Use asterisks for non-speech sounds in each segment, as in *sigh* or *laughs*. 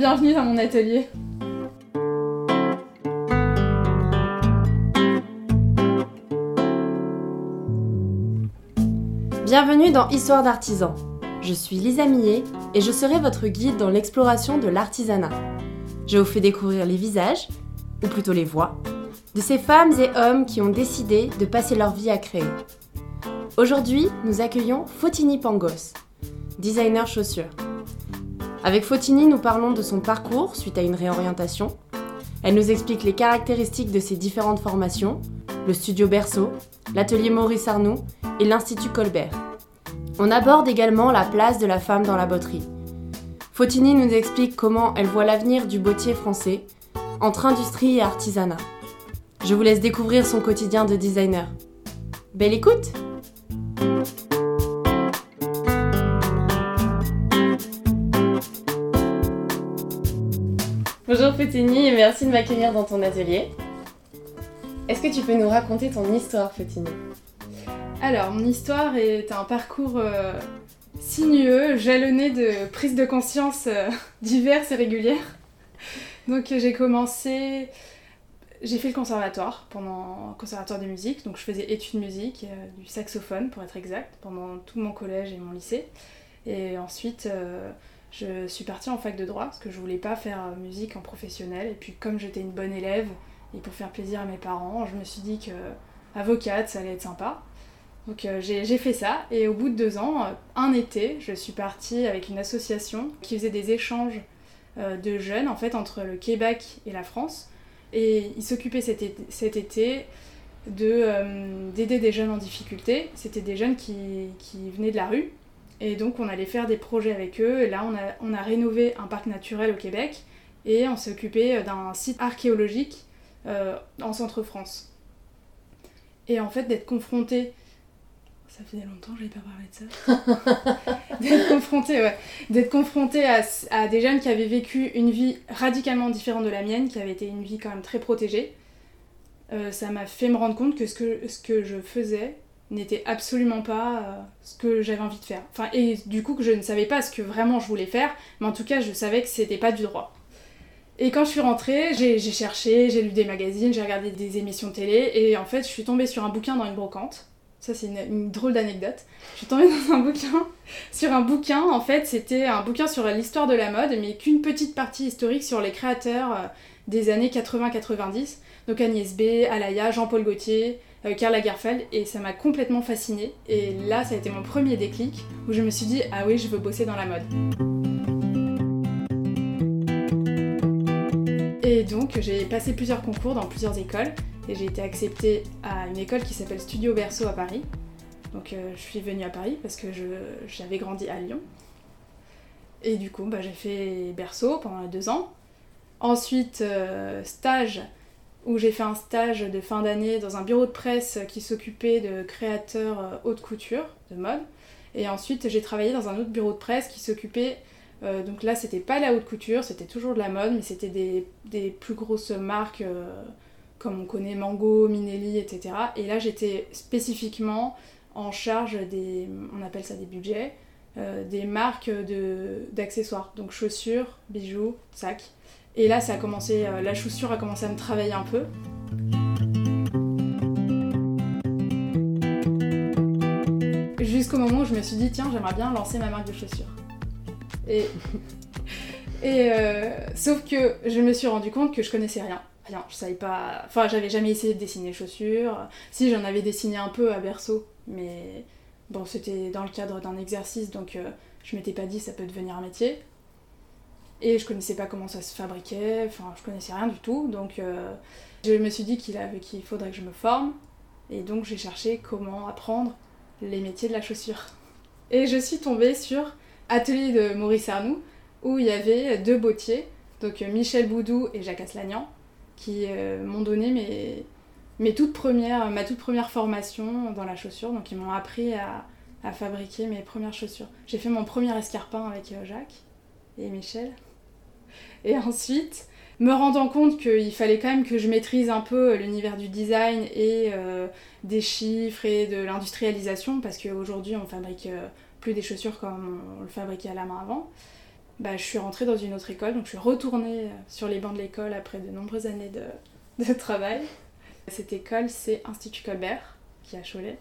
Bienvenue dans mon atelier. Bienvenue dans Histoire d'artisan. Je suis Lisa Millet et je serai votre guide dans l'exploration de l'artisanat. Je vous fais découvrir les visages, ou plutôt les voix, de ces femmes et hommes qui ont décidé de passer leur vie à créer. Aujourd'hui, nous accueillons Fotini Pangos, designer chaussures. Avec Fotini, nous parlons de son parcours suite à une réorientation. Elle nous explique les caractéristiques de ses différentes formations, le studio Berceau, l'atelier Maurice Arnoux et l'Institut Colbert. On aborde également la place de la femme dans la botterie. Fotini nous explique comment elle voit l'avenir du bottier français entre industrie et artisanat. Je vous laisse découvrir son quotidien de designer. Belle écoute Bonjour Fotini et merci de m'accueillir dans ton atelier. Est-ce que tu peux nous raconter ton histoire Fotini Alors, mon histoire est un parcours euh, sinueux, jalonné de prises de conscience euh, *laughs* diverses et régulières. Donc j'ai commencé j'ai fait le conservatoire pendant conservatoire de musique, donc je faisais études musique, euh, du saxophone pour être exact, pendant tout mon collège et mon lycée. Et ensuite, euh, je suis partie en fac de droit parce que je voulais pas faire euh, musique en professionnel. Et puis, comme j'étais une bonne élève et pour faire plaisir à mes parents, je me suis dit que avocate, ça allait être sympa. Donc j'ai fait ça et au bout de deux ans, un été, je suis partie avec une association qui faisait des échanges de jeunes en fait entre le Québec et la France et il s'occupait cet, été euh, d'aider des jeunes en difficulté. C'était des jeunes qui, venaient de la rue. Et donc on allait faire des projets avec eux. Et là on a, on a rénové un parc naturel au Québec. Et on s'est occupé d'un site archéologique euh, en centre-France. Et en fait d'être confronté ça faisait longtemps que je pas parlé de ça. *laughs* d'être confronté, ouais. D'être confronté à, à, des jeunes qui avaient vécu une vie radicalement différente de la mienne, qui avait été une vie quand même très protégée. Euh, ça m'a fait me rendre compte que ce que, ce que je faisais n'était absolument pas euh, ce que j'avais envie de faire. Enfin, et du coup que je ne savais pas ce que vraiment je voulais faire, mais en tout cas je savais que c'était pas du droit. Et quand je suis rentrée, j'ai cherché, j'ai lu des magazines, j'ai regardé des émissions télé, et en fait je suis tombée sur un bouquin dans une brocante ça, c'est une, drôle d'anecdote. Je suis tombée *laughs* dans un bouquin, sur un bouquin, en fait, c'était un bouquin sur l'histoire de la mode, mais qu'une petite partie historique sur les créateurs euh, des années 80-90. Donc Agnès B, Alaya, Jean-Paul Gaultier, Karl Lagerfeld, et ça m'a complètement fascinée. Et là, ça a été mon premier déclic, où je me suis dit, ah oui, je veux bosser dans la mode. Et donc, j'ai passé plusieurs concours dans plusieurs écoles, et j'ai été acceptée à une école qui s'appelle Studio Berceau à Paris. Donc euh, je suis venue à Paris parce que j'avais grandi à Lyon. Et du coup, bah, j'ai fait Berceau pendant deux ans. Ensuite, euh, stage, où j'ai fait un stage de fin d'année dans un bureau de presse qui s'occupait de créateurs euh, haute couture, de mode. Et ensuite, j'ai travaillé dans un autre bureau de presse qui s'occupait donc là, c'était pas la haute couture, c'était toujours de la mode, mais c'était des, des, plus grosses marques comme on connaît Mango, Minelli, etc. Et là, j'étais spécifiquement en charge des, on appelle ça des budgets, euh, des marques d'accessoires, donc chaussures, bijoux, sacs. Et là, ça a commencé, euh, la chaussure a commencé à me travailler un peu. Jusqu'au moment où je me suis dit, tiens, j'aimerais bien lancer ma marque de chaussures. Et, *laughs* et euh, sauf que je me suis rendu compte que je connaissais rien je savais pas. Enfin, j'avais jamais essayé de dessiner chaussures. Si, j'en avais dessiné un peu à berceau, mais bon, c'était dans le cadre d'un exercice, donc euh, je m'étais pas dit ça peut devenir un métier. Et je connaissais pas comment ça se fabriquait, enfin, je connaissais rien du tout, donc euh, je me suis dit qu'il qu'il faudrait que je me forme, et donc j'ai cherché comment apprendre les métiers de la chaussure. Et je suis tombée sur Atelier de Maurice Arnoux, où il y avait deux bottiers, donc Michel Boudou et Jacques Aslagnan, qui euh, m'ont donné mes, mes toutes premières, ma toute première formation dans la chaussure. Donc ils m'ont appris à, à, fabriquer mes premières chaussures. J'ai fait mon premier escarpin avec euh, Jacques et Michel. Et ensuite, me rendant compte qu'il fallait quand même que je maîtrise un peu l'univers du design et euh, des chiffres et de l'industrialisation, parce qu'aujourd'hui on fabrique plus des chaussures comme on le fabriquait à la main avant bah, je suis rentrée dans une autre école, donc je suis retournée sur les bancs de l'école après de nombreuses années de, *laughs* de travail. Cette école, c'est Institut Colbert, qui est à Cholet.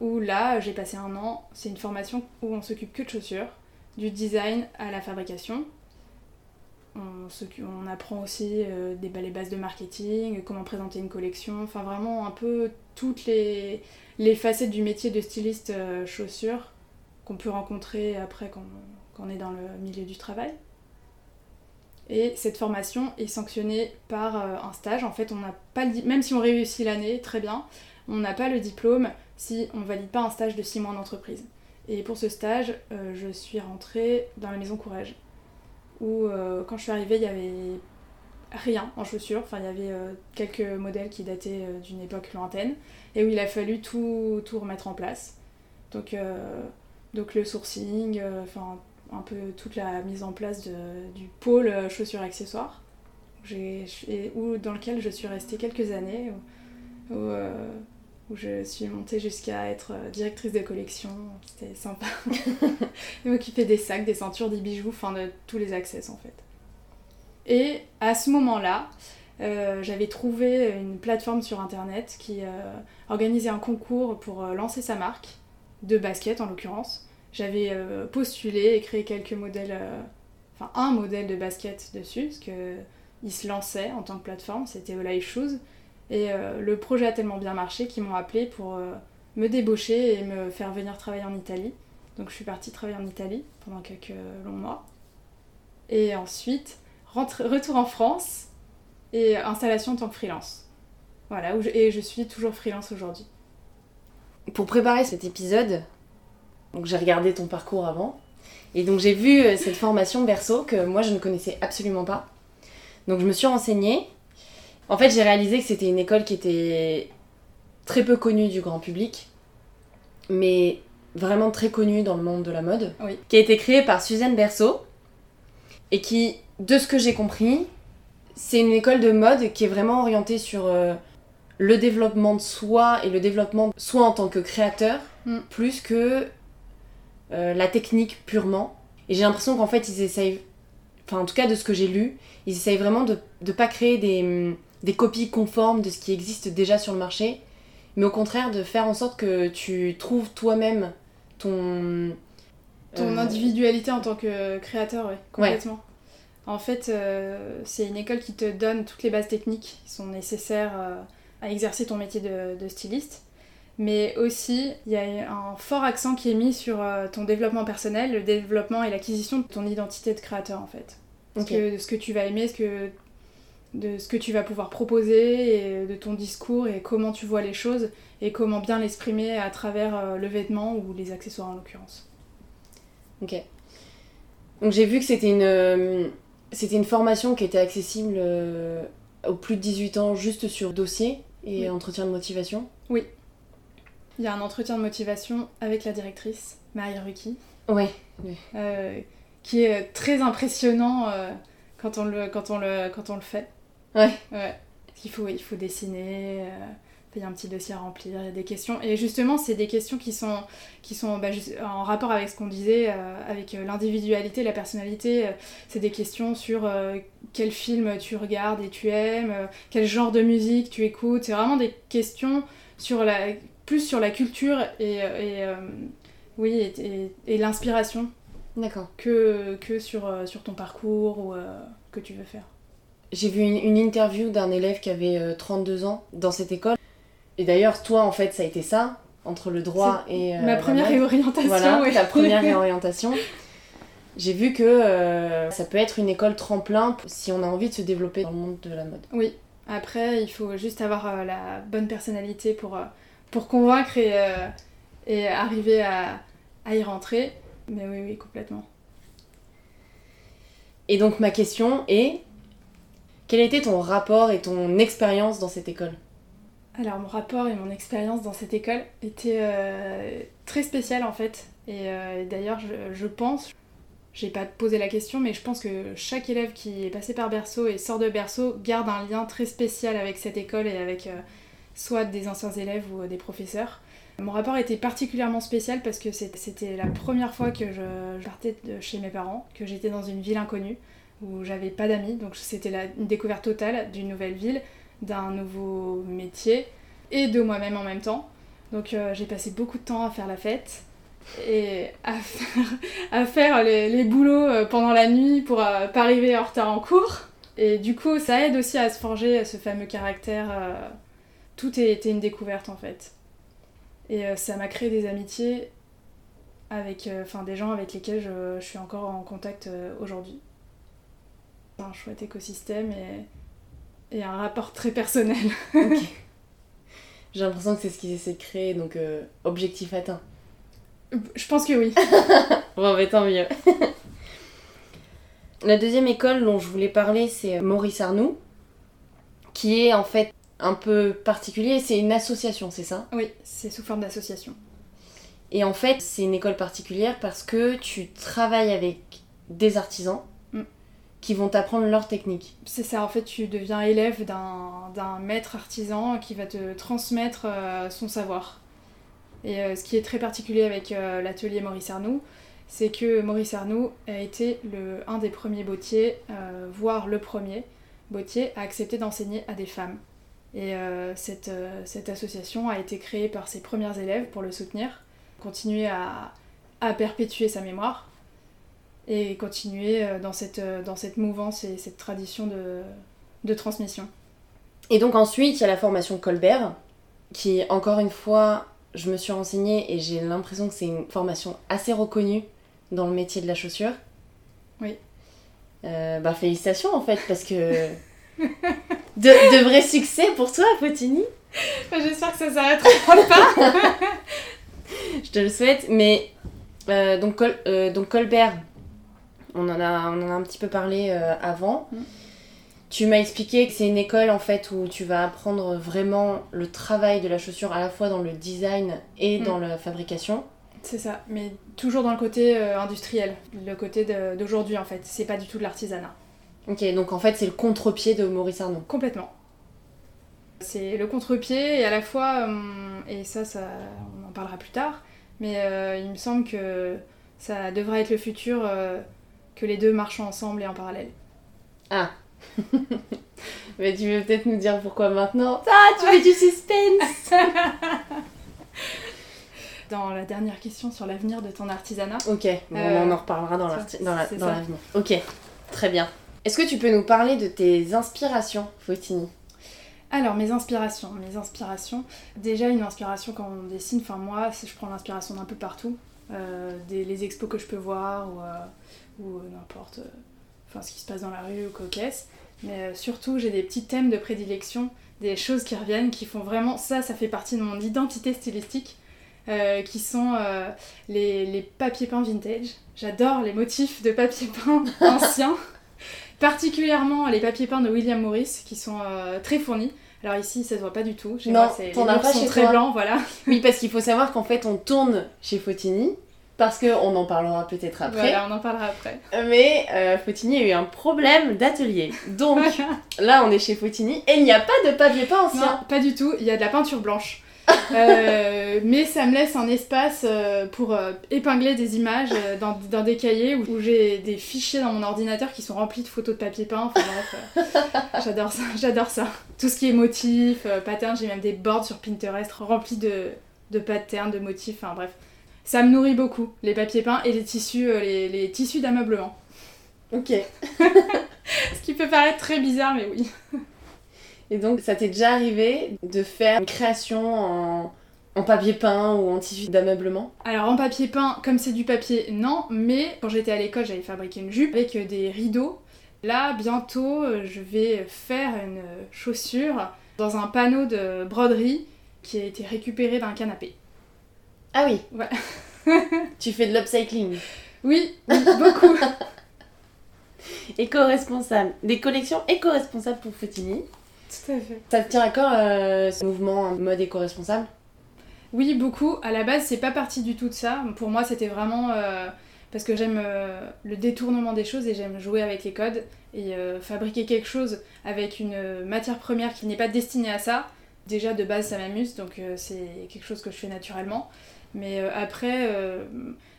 Où là, j'ai passé un an, c'est une formation où on s'occupe que de chaussures, du design à la fabrication. On, apprend aussi euh, des, les bases de marketing, comment présenter une collection, enfin vraiment un peu toutes les, facettes du métier de styliste euh, chaussures qu'on peut rencontrer après quand, on est dans le milieu du travail. Et cette formation est sanctionnée par euh, un stage. En fait, on n'a pas le même si on réussit l'année, très bien, on n'a pas le diplôme si on valide pas un stage de 6 mois en entreprise. Et pour ce stage, euh, je suis rentrée dans la maison Courage, où euh, quand je suis arrivée, il y avait rien en chaussures. Enfin, il y avait quelques modèles qui dataient d'une époque lointaine, et où il a fallu tout, tout remettre en place. Donc, donc le sourcing, enfin un peu toute la mise en place du pôle euh, chaussures accessoires, où, dans lequel je suis restée quelques années, euh, je suis montée jusqu'à être euh, directrice de collection. C'était sympa. *laughs* et m'occuper des sacs, des ceintures, des bijoux, enfin de tous les accès en fait. Et à ce moment-là, j'avais trouvé une plateforme sur internet qui organisait un concours pour lancer sa marque, de basket en l'occurrence. J'avais euh, postulé et créé quelques modèles, euh, enfin un modèle de basket dessus, parce qu'il se lançait en tant que plateforme, c'était Olay Shoes. Et euh, le projet a tellement bien marché qu'ils m'ont appelé pour me débaucher et me faire venir travailler en Italie. Donc je suis partie travailler en Italie pendant quelques longs mois. Et ensuite, retour en France et installation en tant que freelance. Voilà, et je suis toujours freelance aujourd'hui. Pour préparer cet épisode, j'ai regardé ton parcours avant. Et donc j'ai vu euh, cette formation Berceau que moi je ne connaissais absolument pas. Donc je me suis renseignée. En fait j'ai réalisé que c'était une école qui était très peu connue du grand public, mais vraiment très connue dans le monde de la mode, qui a été créée par Suzanne Berceau, et qui, de ce que j'ai compris, c'est une école de mode qui est vraiment orientée sur euh, le développement de soi et le développement de soi en tant que créateur, mm. plus que euh, la technique purement. Et j'ai l'impression qu'en fait, ils essayent, enfin en tout cas de ce que j'ai lu, ils essayent vraiment de ne pas créer des, des, copies conformes de ce qui existe déjà sur le marché, mais au contraire de faire en sorte que tu trouves toi-même ton... Ton euh, individualité en tant que créateur, oui, complètement. En fait, euh, c'est une école qui te donne toutes les bases techniques qui sont nécessaires à exercer ton métier de styliste mais aussi il y a un fort accent qui est mis sur euh, ton développement personnel, le développement et l'acquisition de ton identité de créateur en fait. Que, de ce que tu vas aimer, ce que, de ce que tu vas pouvoir proposer, et de ton discours et comment tu vois les choses et comment bien l'exprimer à travers euh, le vêtement ou les accessoires en l'occurrence. Ok. Donc j'ai vu que c'était une, euh, c'était une formation qui était accessible aux plus de 18 ans juste sur dossier et entretien de motivation. Oui. Il y a un entretien de motivation avec la directrice, Marie Ruki. Euh, qui est très impressionnant euh, quand, on le, quand, on le, quand on le fait. Ouais. ouais. Il faut, il faut dessiner, euh, il y a un petit dossier à remplir, il y a des questions. Et justement, c'est des questions qui sont, qui sont bah, en rapport avec ce qu'on disait, avec l'individualité, la personnalité. c'est des questions sur quel film tu regardes et tu aimes, quel genre de musique tu écoutes. C'est vraiment des questions sur la plus sur la culture et, euh, oui, et, l'inspiration. D'accord. Que, que sur, euh, sur ton parcours ou euh, que tu veux faire. J'ai vu une, interview d'un élève qui avait 32 ans dans cette école. Et d'ailleurs, toi, en fait, ça a été ça, entre le droit et. ma première réorientation. Voilà, ta première *laughs* réorientation. J'ai vu que ça peut être une école tremplin si on a envie de se développer dans le monde de la mode. Oui. Après, il faut juste avoir la bonne personnalité pour pour convaincre et, euh, et arriver à, à, y rentrer. Mais oui, oui, complètement. Et donc ma question est, quel était ton rapport et ton expérience dans cette école Alors mon rapport et mon expérience dans cette école était euh, très spécial en fait. Et euh, d'ailleurs je, je, pense, j'ai pas posé la question, mais je pense que chaque élève qui est passé par Berceau et sort de Berceau garde un lien très spécial avec cette école et avec soit des anciens élèves ou des professeurs, Mon rapport était particulièrement spécial parce que c'était la première fois que je partais de chez mes parents, que j'étais dans une ville inconnue où j'avais pas d'amis, donc c'était une découverte totale d'une nouvelle ville, d'un nouveau métier et de moi-même en même temps. Donc euh, j'ai passé beaucoup de temps à faire la fête et à *laughs* faire, à faire les, les, boulots euh, pendant la nuit pour euh, pas arriver en retard en cours. Et du coup, ça aide aussi à se forger ce fameux caractère. tout était une découverte en fait. Et ça m'a créé des amitiés avec enfin des gens avec lesquels je, je suis encore en contact aujourd'hui. Un chouette écosystème et, et un rapport très personnel. *laughs* J'ai l'impression que c'est ce qu'ils essaient de créer, donc euh, objectif atteint. Je pense que oui. *laughs* bon, mais tant mieux. La deuxième école dont je voulais parler, c'est Maurice Arnoux, qui est en fait un peu particulier. C'est une association, c'est ça? Oui, c'est sous forme d'association. Et en fait, c'est une école particulière parce que tu travailles avec des artisans qui vont t'apprendre leur technique. C'est ça, en fait, tu deviens élève d'un maître artisan qui va te transmettre euh, son savoir. Et euh, ce qui est très particulier avec euh, l'atelier Maurice Arnoux, c'est que Maurice Arnoux a été le, un des premiers bottiers, voire le premier bottier, à accepter d'enseigner à des femmes. Et cette, cette, association a été créée par ses premières élèves pour le soutenir, continuer à, à perpétuer sa mémoire et continuer euh, dans cette, euh, dans cette mouvance et cette tradition de, de transmission. Et donc ensuite, il y a la formation Colbert, qui, encore une fois, je me suis renseignée et j'ai l'impression que c'est une formation assez reconnue dans le métier de la chaussure. Oui. Euh, bah félicitations en fait, parce que... *laughs* de, de vrais succès pour toi, Potini. J'espère que ça s'arrêtera pas. *laughs* je te le souhaite, mais... donc, donc Colbert, on en a, on en a un petit peu parlé euh, avant. Mm. Tu m'as expliqué que c'est une école en fait où tu vas apprendre vraiment le travail de la chaussure à la fois dans le design et mm. dans la fabrication. C'est ça, mais toujours dans le côté euh, industriel, le côté d'aujourd'hui en fait. C'est pas du tout de l'artisanat. Ok, donc en fait c'est le contre-pied de Maurice Arnaud. Complètement. C'est le contre-pied et à la fois, hum, et ça, ça, on en parlera plus tard, mais euh, il me semble que ça devrait être le futur que les deux marchent ensemble et en parallèle. Ah *laughs* Mais tu veux peut-être nous dire pourquoi maintenant Ah, tu fais du suspense *laughs* Dans la dernière question sur l'avenir de ton artisanat. Ok, on en reparlera dans l'avenir. ok, très bien. Est-ce que tu peux nous parler de tes inspirations, Fautini? Alors, mes inspirations. Mes inspirations. Déjà, une inspiration quand on dessine, enfin, moi, je prends l'inspiration d'un peu partout. Euh, des, les expos que je peux voir, ou, euh, ou euh, n'importe, euh, enfin ce qui se passe dans la rue ou coquesse. Mais euh, surtout, j'ai des petits thèmes de prédilection, des choses qui reviennent, qui font vraiment ça, ça fait partie de mon identité stylistique. qui sont les, les, papiers peints vintage. J'adore les motifs de papier peint *laughs* anciens, particulièrement les papiers peints de William Morris qui sont très fournis. Alors ici, ça se voit pas du tout. Non, as pas chez très blancs, voilà. Oui, parce qu'il faut savoir qu'en fait, on tourne chez Fotini parce qu'on en parlera peut-être après. Voilà, on en parlera après. Mais euh, Fotini a eu un problème d'atelier. Donc *laughs* là, on est chez Fotini et il n'y a pas de papier peint ancien. Non, pas du tout, il y a de la peinture blanche. *laughs* Euh, mais ça me laisse un espace euh, pour épingler des images dans, dans, des cahiers où, j'ai des fichiers dans mon ordinateur qui sont remplis de photos de papier peint. Enfin bref, *laughs* j'adore ça, j'adore ça. Tout ce qui est motifs, patterns, j'ai même des boards sur Pinterest remplis de, de patterns, de motifs, enfin bref. Ça me nourrit beaucoup, les papiers peints et les tissus, euh, les, tissus d'ameublement. Ok. *laughs* Ce qui peut paraître très bizarre, mais oui. Et donc, ça t'est déjà arrivé de faire une création en, en papier peint ou en tissu d'ameublement? Alors en papier peint, comme c'est du papier, non, mais quand j'étais à l'école, j'avais fabriqué une jupe avec des rideaux. Là, bientôt, euh, je vais faire une chaussure dans un panneau de broderie qui a été récupéré d'un canapé. Ah oui Ouais. *laughs* tu fais de l'upcycling Oui, beaucoup. *laughs* éco-responsable. Des collections éco-responsables pour Fotini. Tout à fait. Ça te tient à cœur euh, ce mouvement mode éco-responsable? Oui, beaucoup. À la base, c'est pas parti du tout de ça. Pour moi, c'était vraiment euh, parce que j'aime euh, le détournement des choses et j'aime jouer avec les codes. Et fabriquer quelque chose avec une matière première qui n'est pas destinée à ça, Déjà de base ça m'amuse, donc c'est quelque chose que je fais naturellement. Mais après,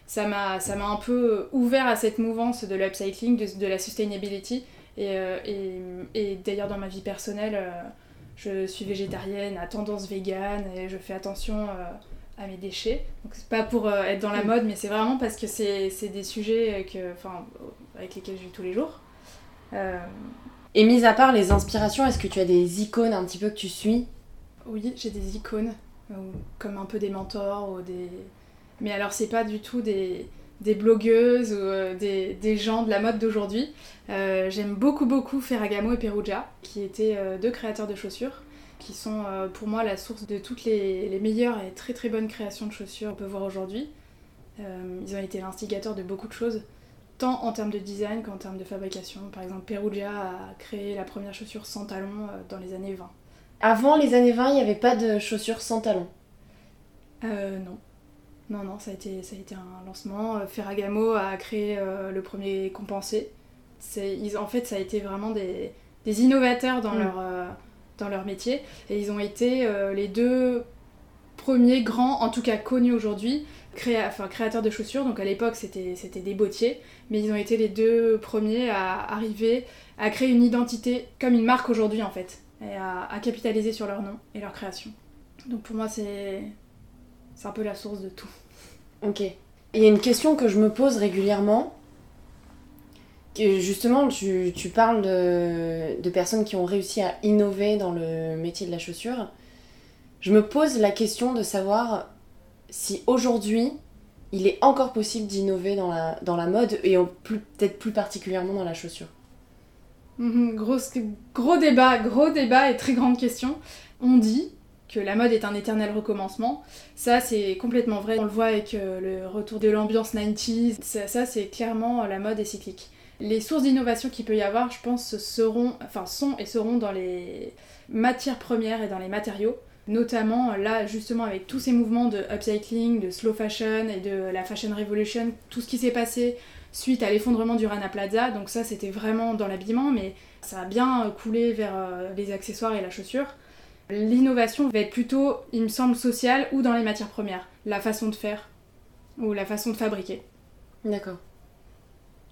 ça m'a un peu ouvert à cette mouvance de l'upcycling, de, de, la sustainability. Et, et, et d'ailleurs dans ma vie personnelle, je suis végétarienne, à tendance végane, et je fais attention à mes déchets. Donc c'est pas pour euh, être dans la mm. mode, mais c'est vraiment parce que c'est des sujets que, avec lesquels je vis tous les jours. Euh, Et mis à part les inspirations, est-ce que tu as des icônes un petit peu que tu suis? Oui, j'ai des icônes, euh, comme un peu des mentors ou des... Mais alors c'est pas du tout des, des blogueuses ou des, des, gens de la mode d'aujourd'hui. J'aime beaucoup beaucoup Ferragamo et Perugia, qui étaient deux créateurs de chaussures qui sont euh, pour moi la source de toutes les, meilleures et très très bonnes créations de chaussures qu'on peut voir aujourd'hui. Euh, ils ont été l'instigateur de beaucoup de choses, tant en termes de design qu'en termes de fabrication. Par exemple, Perugia a créé la première chaussure sans talons euh, dans les années 20. Avant les années 20, il n'y avait pas de chaussures sans talons euh, Non. Non, non, ça a été, ça a été un lancement. Ferragamo a créé le premier compensé. Ils, en fait, ça a été vraiment des, des innovateurs dans mm. leur dans leur métier. Et ils ont été euh, les deux premiers grands, en tout cas connus aujourd'hui, enfin, créateurs de chaussures. Donc à l'époque, c'était des bottiers. Mais ils ont été les deux premiers à arriver à créer une identité comme une marque aujourd'hui, en fait. Et à, capitaliser sur leur nom et leur création. Donc pour moi, c'est un peu la source de tout. Ok. Il y a une question que je me pose régulièrement justement, tu, parles de, personnes qui ont réussi à innover dans le métier de la chaussure. Je me pose la question de savoir si aujourd'hui, il est encore possible d'innover dans la, dans la mode et peut-être plus particulièrement dans la chaussure. Mhm, gros, gros débat, gros débat et très grande question. On dit que la mode est un éternel recommencement. Ça, c'est complètement vrai. On le voit avec euh, le retour de l'ambiance 90s. ça c'est clairement la mode est cyclique. Les sources d'innovation qu'il peut y avoir, je pense, seront, enfin, sont et seront dans les matières premières et dans les matériaux. Notamment là, justement, avec tous ces mouvements de upcycling, de slow fashion et de la fashion revolution, tout ce qui s'est passé suite à l'effondrement du Rana Plaza. Donc, ça, c'était vraiment dans l'habillement, mais ça a bien coulé vers euh, les accessoires et la chaussure. L'innovation va être plutôt, il me semble, sociale ou dans les matières premières, la façon de faire ou la façon de fabriquer. D'accord.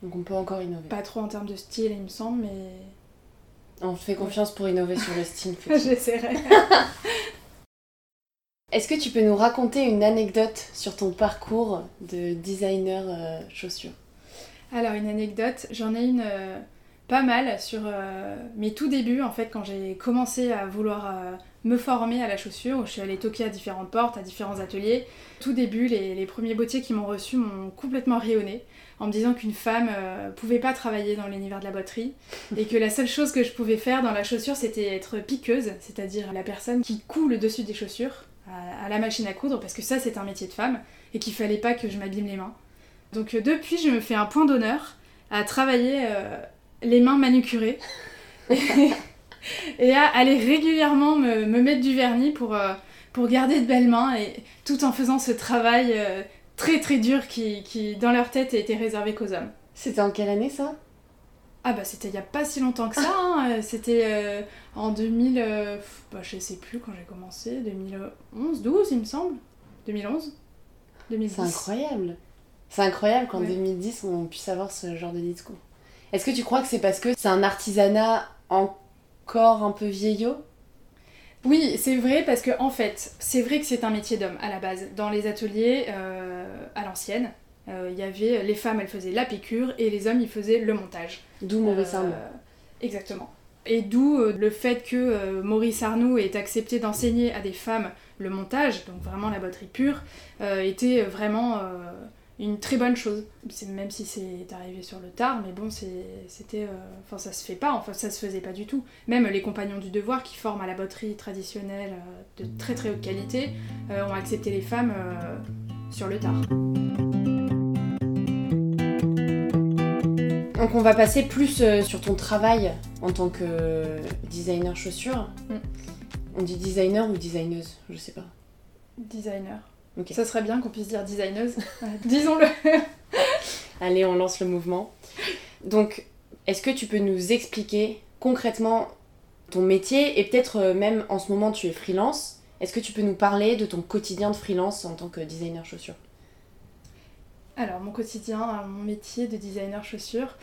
Donc on peut encore innover. Pas trop en termes de style, il me semble, mais. On fait confiance pour innover sur le style. *laughs* J'essaierai. *laughs* Est-ce que tu peux nous raconter une anecdote sur ton parcours de designer euh, chaussures? Alors, une anecdote, j'en ai une euh, pas mal sur euh, mes tout débuts, en fait, quand j'ai commencé à vouloir me former à la chaussure, où je suis allée toquer à différentes portes, à différents ateliers. Tout début, les, premiers bottiers qui m'ont reçu m'ont complètement rayonné en me disant qu'une femme euh, pouvait pas travailler dans l'univers de la botterie et que la seule chose que je pouvais faire dans la chaussure c'était être piqueuse, c'est-à-dire la personne qui coud le dessus des chaussures à, la machine à coudre parce que ça c'est un métier de femme et qu'il fallait pas que je m'abîme les mains. Donc euh, depuis je me fais un point d'honneur à travailler euh, les mains manucurées *laughs* *laughs* et, à aller régulièrement me, mettre du vernis pour, pour garder de belles mains et tout en faisant ce travail très très dur qui, qui, dans leur tête, était réservé qu'aux hommes. C'était en quelle année ça? Ah bah c'était il y a pas si longtemps que ça, hein. euh, c'était euh, en 2000, euh, bah, je sais plus quand j'ai commencé, 2011, 12 il me semble, 2011, 2010. C'est incroyable. C'est incroyable qu'en 2010 on puisse avoir ce genre de discours. Est-ce que tu crois que c'est parce que c'est un artisanat encore un peu vieillot? Oui, c'est vrai parce que en fait, c'est vrai que c'est un métier d'homme à la base. Dans les ateliers euh, à l'ancienne, euh, il y avait les femmes, elles faisaient la piqûre et les hommes, ils faisaient le montage. D'où Maurice euh, Arnoux. Exactement. Et d'où le fait que Maurice Arnoux ait accepté d'enseigner à des femmes le montage, donc vraiment la botterie pure, était vraiment une très bonne chose. Même si c'est arrivé sur le tard, mais bon, c'était. Euh, enfin, ça se fait pas, enfin, ça se faisait pas du tout. Même les compagnons du devoir qui forment à la botterie traditionnelle euh, de très très haute qualité euh, ont accepté les femmes sur le tard. Donc, on va passer plus sur ton travail en tant que designer chaussures. Mm. On dit designer ou designeuse Je sais pas. Designer. Ça serait bien qu'on puisse dire designeuse. *laughs* *laughs* Disons-le. Allez, on lance le mouvement. Donc, est-ce que tu peux nous expliquer concrètement ton métier et peut-être euh, même en ce moment tu es freelance. Est-ce que tu peux nous parler de ton quotidien de freelance en tant que designer chaussures? Alors, mon quotidien, mon métier de designer chaussures.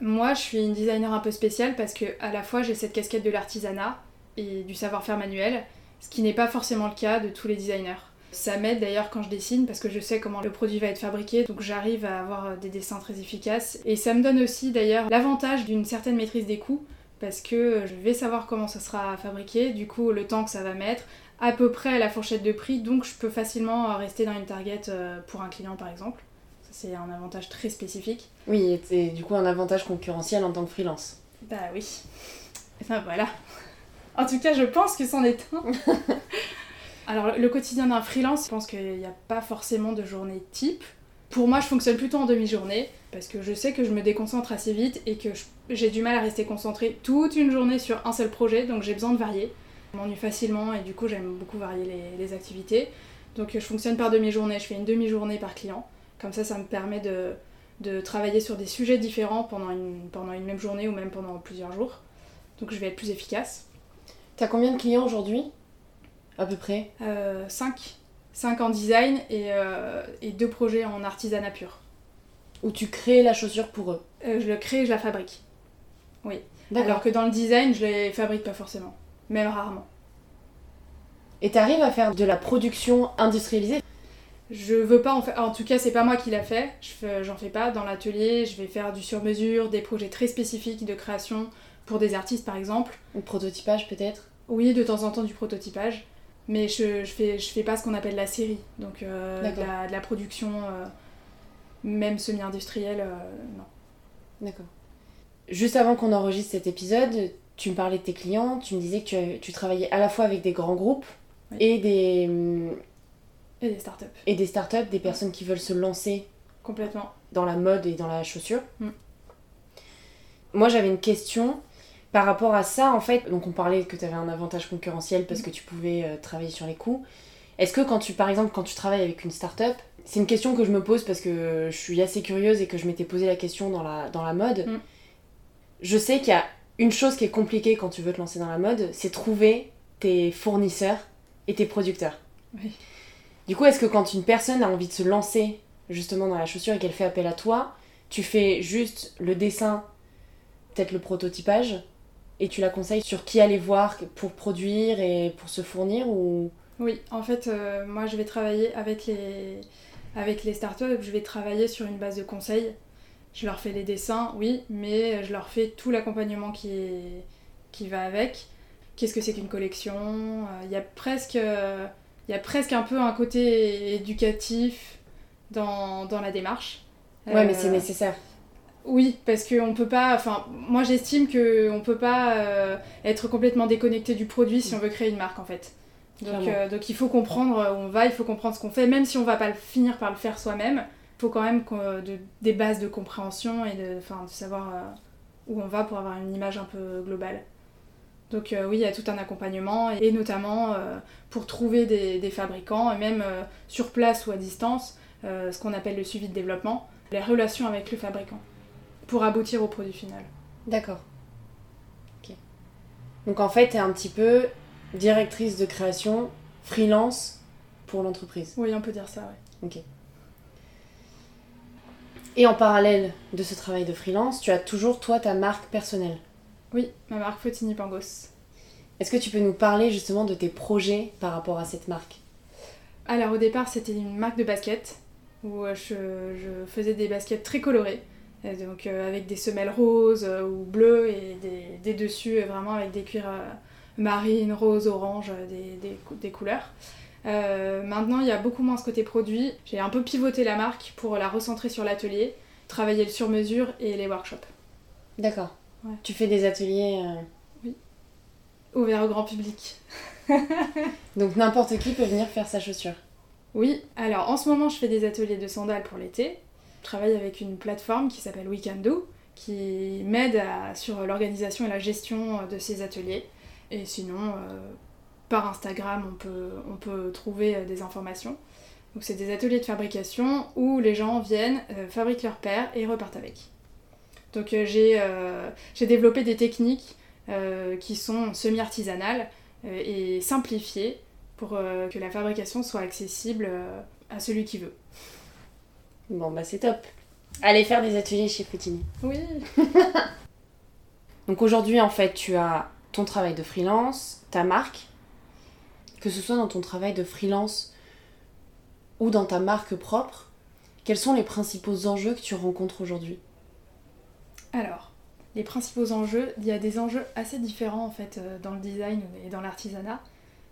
Moi, je suis une designer un peu spéciale parce que à la fois j'ai cette casquette de l'artisanat et du savoir-faire manuel, ce qui n'est pas forcément le cas de tous les designers. Ça m'aide d'ailleurs quand je dessine parce que je sais comment le produit va être fabriqué, donc j'arrive à avoir des dessins très efficaces. Et ça me donne aussi d'ailleurs l'avantage d'une certaine maîtrise des coûts parce que je vais savoir comment ça sera fabriqué, du coup le temps que ça va mettre, à peu près à la fourchette de prix, donc je peux facilement rester dans une target euh, pour un client par exemple. Ça c'est un avantage très spécifique. Oui, et du coup un avantage concurrentiel en tant que freelance. Bah oui. *laughs* Enfin voilà. En tout cas, je pense que c'en est un. *laughs* Alors, le quotidien d'un freelance, je pense qu'il n'y a pas forcément de journée type. Pour moi, je fonctionne plutôt en demi-journée parce que je sais que je me déconcentre assez vite et que j'ai du mal à rester concentrée toute une journée sur un seul projet, donc j'ai besoin de varier. Je m'ennuie facilement et du coup, j'aime beaucoup varier les, activités. Donc, je fonctionne par demi-journée, je fais une demi-journée par client. Comme ça, ça me permet de, travailler sur des sujets différents pendant une, pendant une même journée ou même pendant plusieurs jours. Donc, je vais être plus efficace. T'as combien de clients aujourd'hui? À peu près 5. Euh, 5 en design et, euh, et deux projets en artisanat pur. Où tu crées la chaussure pour eux euh, Je le crée et je la fabrique. Oui. Alors que dans le design, je les fabrique pas forcément. Même rarement. Et t'arrives à faire de la production industrialisée? Je veux pas en faire. En tout cas, c'est pas moi qui l'a fait. J'en fais pas. Dans l'atelier, je vais faire du sur-mesure, des projets très spécifiques de création pour des artistes par exemple. Ou prototypage peut-être? Oui, de temps en temps du prototypage, mais je, je, fais, je fais pas ce qu'on appelle la série, donc euh, de, la, production, euh, même semi-industrielle, euh, non. D'accord. Juste avant qu'on enregistre cet épisode, tu me parlais de tes clients, tu me disais que tu, travaillais à la fois avec des grands groupes et des... Hum, et des startups. Et des startups, des personnes qui veulent se lancer complètement dans la mode et dans la chaussure. Mm. Moi j'avais une question par rapport à ça, en fait, donc on parlait que tu avais un avantage concurrentiel parce que tu pouvais euh, travailler sur les coûts. Est-ce que quand tu, par exemple, quand tu travailles avec une start-up, c'est une question que je me pose parce que je suis assez curieuse et que je m'étais posé la question dans la, dans la mode. Mm. Je sais qu'il y a une chose qui est compliquée quand tu veux te lancer dans la mode, c'est trouver tes fournisseurs et tes producteurs. Du coup, est-ce que quand une personne a envie de se lancer justement dans la chaussure et qu'elle fait appel à toi, tu fais juste le dessin, peut-être le prototypage, et tu la conseilles sur qui aller voir pour produire et pour se fournir ou? Oui, en fait, euh, moi je vais travailler avec les, avec les startups, je vais travailler sur une base de conseils. Je leur fais les dessins, oui, mais je leur fais tout l'accompagnement qui, qui va avec. Qu'est-ce que c'est qu'une collection? Euh, Il y a presque... il y a presque un peu un côté éducatif dans, dans la démarche. Ouais, mais c'est euh, nécessaire. Oui, parce qu'on peut pas. Enfin, moi j'estime qu'on peut pas euh, être complètement déconnecté du produit si on veut créer une marque en fait. Donc, euh, donc il faut comprendre où on va, il faut comprendre ce qu'on fait, même si on va pas le finir par le faire soi-même. Il faut quand même des bases de compréhension et de, de savoir euh, où on va pour avoir une image un peu globale. Donc oui, il y a tout un accompagnement, et notamment pour trouver des, des, fabricants, et même sur place ou à distance, ce qu'on appelle le suivi de développement, les relations avec le fabricant pour aboutir au produit final. D'accord. Ok. Donc en fait, tu es un petit peu directrice de création, freelance pour l'entreprise. Oui, on peut dire ça, oui. Ok. Et en parallèle de ce travail de freelance, tu as toujours toi ta marque personnelle. Oui, ma marque Fotini Pangos. Est-ce que tu peux nous parler justement de tes projets par rapport à cette marque? Alors au départ, c'était une marque de basket où euh, je, je faisais des baskets très colorées donc euh, avec des semelles roses euh, ou bleues et des, dessus euh, vraiment avec des cuirs marines, roses, orange, des, des, couleurs. maintenant, il y a beaucoup moins ce côté produit. J'ai un peu pivoté la marque pour la recentrer sur l'atelier, travailler le sur-mesure et les workshops. D'accord. Tu fais des ateliers Oui. Ouverts au grand public. *laughs* Donc n'importe qui peut venir faire sa chaussure. Oui, alors en ce moment je fais des ateliers de sandales pour l'été, travaille avec une plateforme qui s'appelle Weekendo, qui m'aide sur l'organisation et la gestion de ces ateliers. Et sinon, euh, par Instagram, on peut, on peut trouver euh, des informations. Donc c'est des ateliers de fabrication où les gens viennent, euh, fabriquent leur paire et repartent avec. Donc j'ai développé des techniques qui sont semi-artisanales et simplifiées pour que la fabrication soit accessible à celui qui veut. Bon, bah c'est top. Allez faire des ateliers chez Fotini. Oui. *laughs* Donc aujourd'hui, en fait, tu as ton travail de freelance, ta marque, que ce soit dans ton travail de freelance ou dans ta marque propre, quels sont les principaux enjeux que tu rencontres aujourd'hui? Alors, les principaux enjeux, il y a des enjeux assez différents en fait euh, dans le design et dans l'artisanat.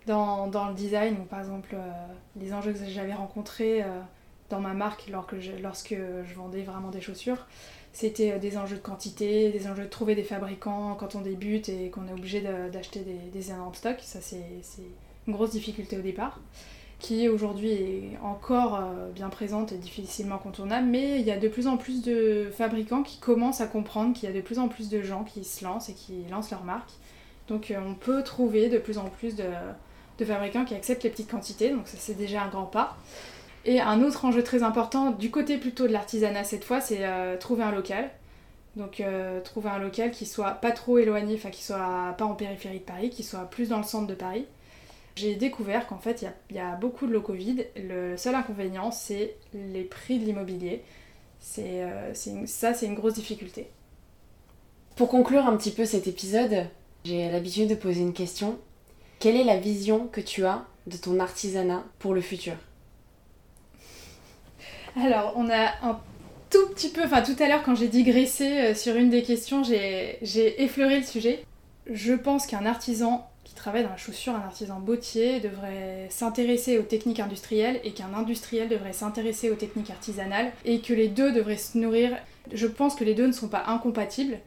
Dans, le design, par exemple, euh, les enjeux que j'avais rencontrés euh, dans ma marque lorsque je, lorsque je vendais vraiment des chaussures, c'était euh, des enjeux de quantité, des enjeux de trouver des fabricants quand on débute et qu'on est obligé d'acheter des, des énormes stocks. Ça, c'est une grosse difficulté au départ, qui aujourd'hui est encore euh, bien présente et difficilement contournable. Mais il y a de plus en plus de fabricants qui commencent à comprendre qu'il y a de plus en plus de gens qui se lancent et qui lancent leur marque. Donc euh, on peut trouver de plus en plus de, de fabricants qui acceptent les petites quantités, donc ça c'est déjà un grand pas. Et un autre enjeu très important, du côté plutôt de l'artisanat cette fois, c'est euh, trouver un local. Donc euh, trouver un local qui soit pas trop éloigné, enfin qui soit pas en périphérie de Paris, qui soit plus dans le centre de Paris. J'ai découvert qu'en fait il y, a beaucoup de locaux vides. Le seul inconvénient c'est les prix de l'immobilier. C'est, euh, ça c'est une grosse difficulté. Pour conclure un petit peu cet épisode, j'ai l'habitude de poser une question. Quelle est la vision que tu as de ton artisanat pour le futur? Alors, on a un tout petit peu, enfin tout à l'heure quand j'ai digressé euh, sur une des questions, j'ai effleuré le sujet. Je pense qu'un artisan qui travaille dans la chaussure, un artisan bottier, devrait s'intéresser aux techniques industrielles et qu'un industriel devrait s'intéresser aux techniques artisanales et que les deux devraient se nourrir. Je pense que les deux ne sont pas incompatibles,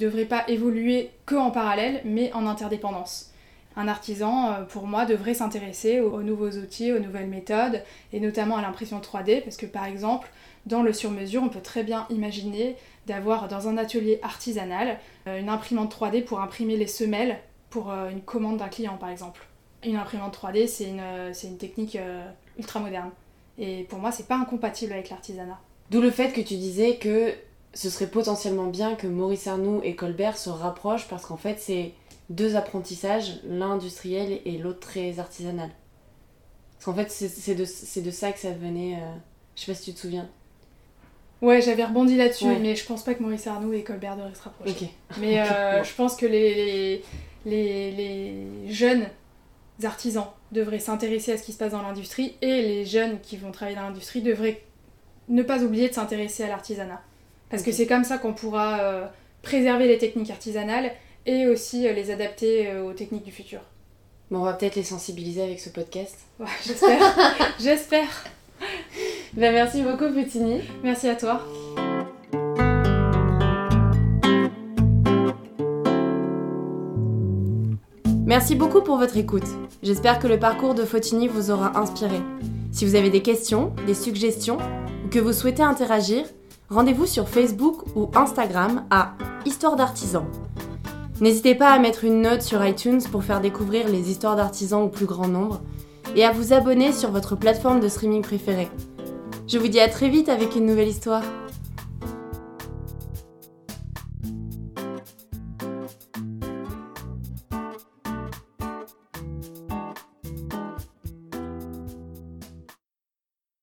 devraient pas évoluer que en parallèle, mais en interdépendance un artisan, euh, pour moi, devrait s'intéresser aux, nouveaux outils, aux nouvelles méthodes, et notamment à l'impression 3D, parce que par exemple, dans le sur-mesure, on peut très bien imaginer d'avoir dans un atelier artisanal euh, une imprimante 3D pour imprimer les semelles pour euh, une commande d'un client, par exemple. Une imprimante 3D, c'est une, une, technique ultra moderne. Et pour moi, c'est pas incompatible avec l'artisanat. D'où le fait que tu disais que ce serait potentiellement bien que Maurice Arnoux et Colbert se rapprochent parce qu'en fait, c'est deux apprentissages, l'un industriel et l'autre très artisanal. Parce qu'en fait, c'est de, de, ça que ça venait. Euh, je sais pas si tu te souviens. Ouais, j'avais rebondi là-dessus, mais je pense pas que Maurice Arnaud et Colbert devraient se rapprocher. Mais *laughs* euh, je pense que les, les, les, jeunes artisans devraient s'intéresser à ce qui se passe dans l'industrie et les jeunes qui vont travailler dans l'industrie devraient ne pas oublier de s'intéresser à l'artisanat. Parce que c'est comme ça qu'on pourra euh, préserver les techniques artisanales et aussi euh, les adapter euh, aux techniques du futur. Bon, on va peut-être les sensibiliser avec ce podcast. *laughs* Ouais, j'espère. *laughs* j'espère. Ben, merci beaucoup, Petini. Merci à toi. Merci beaucoup pour votre écoute. J'espère que le parcours de Fotini vous aura inspiré. Si vous avez des questions, des suggestions ou que vous souhaitez interagir, rendez-vous sur Facebook ou Instagram à Histoire d'artisan. N'hésitez pas à mettre une note sur iTunes pour faire découvrir les histoires d'artisans au plus grand nombre et à vous abonner sur votre plateforme de streaming préférée. Je vous dis à très vite avec une nouvelle histoire.